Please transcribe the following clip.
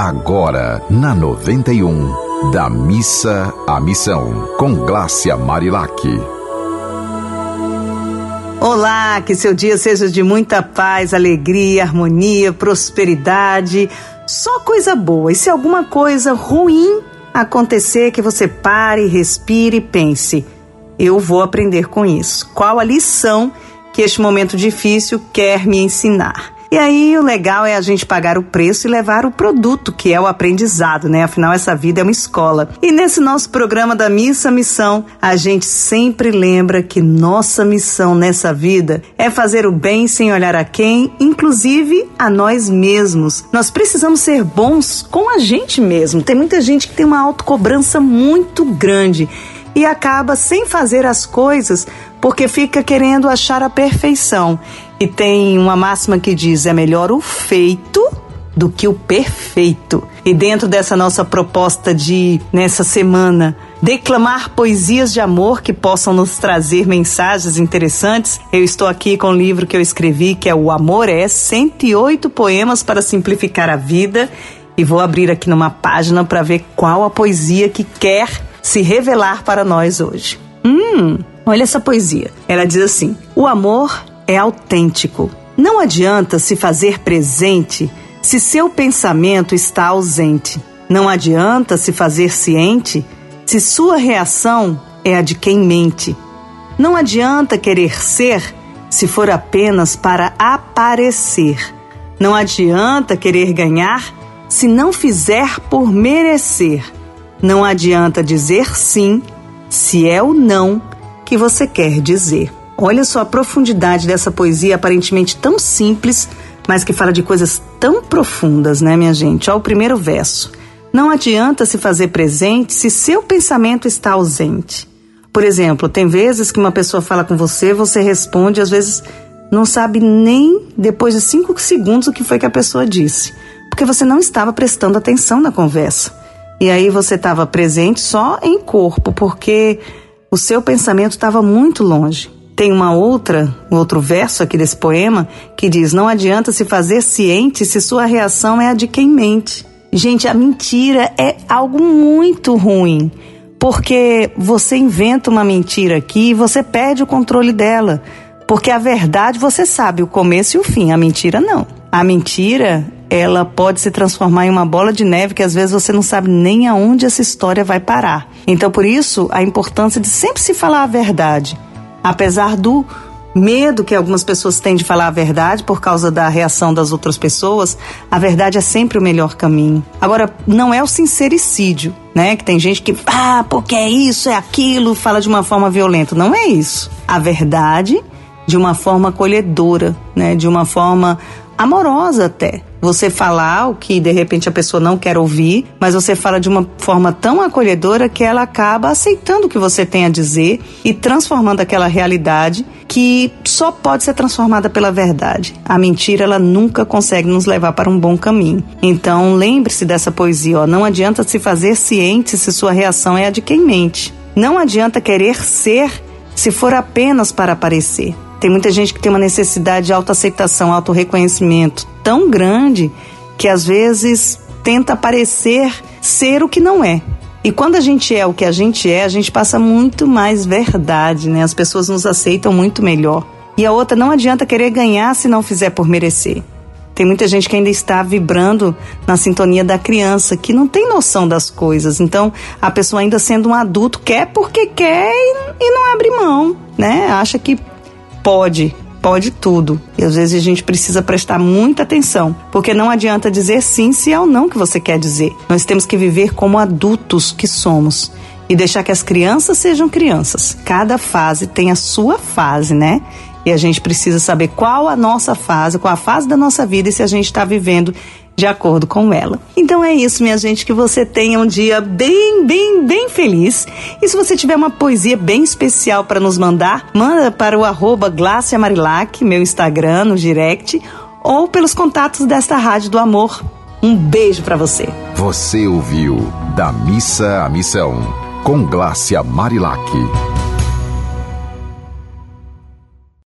Agora, na 91, da missa à missão, com Glácia Marilac. Olá, que seu dia seja de muita paz, alegria, harmonia, prosperidade, só coisa boa. E se alguma coisa ruim acontecer, que você pare, respire e pense: eu vou aprender com isso. Qual a lição que este momento difícil quer me ensinar? E aí o legal é a gente pagar o preço e levar o produto, que é o aprendizado, né? Afinal, essa vida é uma escola. E nesse nosso programa da Missa Missão, a gente sempre lembra que nossa missão nessa vida é fazer o bem sem olhar a quem, inclusive a nós mesmos. Nós precisamos ser bons com a gente mesmo. Tem muita gente que tem uma autocobrança muito grande e acaba sem fazer as coisas porque fica querendo achar a perfeição. E tem uma máxima que diz: é melhor o feito do que o perfeito. E dentro dessa nossa proposta de, nessa semana, declamar poesias de amor que possam nos trazer mensagens interessantes, eu estou aqui com o livro que eu escrevi, que é O Amor é 108 poemas para simplificar a vida. E vou abrir aqui numa página para ver qual a poesia que quer se revelar para nós hoje. Hum, olha essa poesia. Ela diz assim: O amor é autêntico. Não adianta se fazer presente se seu pensamento está ausente. Não adianta se fazer ciente se sua reação é a de quem mente. Não adianta querer ser se for apenas para aparecer. Não adianta querer ganhar se não fizer por merecer. Não adianta dizer sim se é o não que você quer dizer. Olha só a profundidade dessa poesia aparentemente tão simples, mas que fala de coisas tão profundas, né, minha gente? Olha o primeiro verso. Não adianta se fazer presente se seu pensamento está ausente. Por exemplo, tem vezes que uma pessoa fala com você, você responde, às vezes não sabe nem depois de cinco segundos o que foi que a pessoa disse, porque você não estava prestando atenção na conversa. E aí você estava presente só em corpo, porque o seu pensamento estava muito longe. Tem uma outra, um outro verso aqui desse poema que diz: Não adianta se fazer ciente se sua reação é a de quem mente. Gente, a mentira é algo muito ruim, porque você inventa uma mentira aqui e você perde o controle dela. Porque a verdade você sabe o começo e o fim, a mentira não. A mentira, ela pode se transformar em uma bola de neve que às vezes você não sabe nem aonde essa história vai parar. Então, por isso, a importância de sempre se falar a verdade apesar do medo que algumas pessoas têm de falar a verdade por causa da reação das outras pessoas, a verdade é sempre o melhor caminho. Agora, não é o sincericídio, né? Que tem gente que, ah, porque é isso, é aquilo, fala de uma forma violenta. Não é isso. A verdade de uma forma acolhedora, né? De uma forma amorosa até. Você falar o que de repente a pessoa não quer ouvir, mas você fala de uma forma tão acolhedora que ela acaba aceitando o que você tem a dizer e transformando aquela realidade que só pode ser transformada pela verdade. A mentira ela nunca consegue nos levar para um bom caminho. Então lembre-se dessa poesia, ó, não adianta se fazer ciente se sua reação é a de quem mente. Não adianta querer ser se for apenas para aparecer. Tem muita gente que tem uma necessidade de autoaceitação, autorreconhecimento tão grande que às vezes tenta parecer ser o que não é. E quando a gente é o que a gente é, a gente passa muito mais verdade, né? As pessoas nos aceitam muito melhor. E a outra, não adianta querer ganhar se não fizer por merecer. Tem muita gente que ainda está vibrando na sintonia da criança, que não tem noção das coisas. Então, a pessoa ainda sendo um adulto quer porque quer e, não abre mão, né? Acha que pode, pode tudo. E às vezes a gente precisa prestar muita atenção, porque não adianta dizer sim se é ou não que você quer dizer. Nós temos que viver como adultos que somos e deixar que as crianças sejam crianças. Cada fase tem a sua fase, né? E a gente precisa saber qual a nossa fase, qual a fase da nossa vida e se a gente está vivendo de acordo com ela. Então é isso, minha gente, que você tenha um dia bem, bem, bem feliz. E se você tiver uma poesia bem especial para nos mandar, manda para o arroba Marilac, meu Instagram, no direct, ou pelos contatos desta Rádio do Amor. Um beijo para você. Você ouviu Da Missa à Missão, com Glácia Marilac.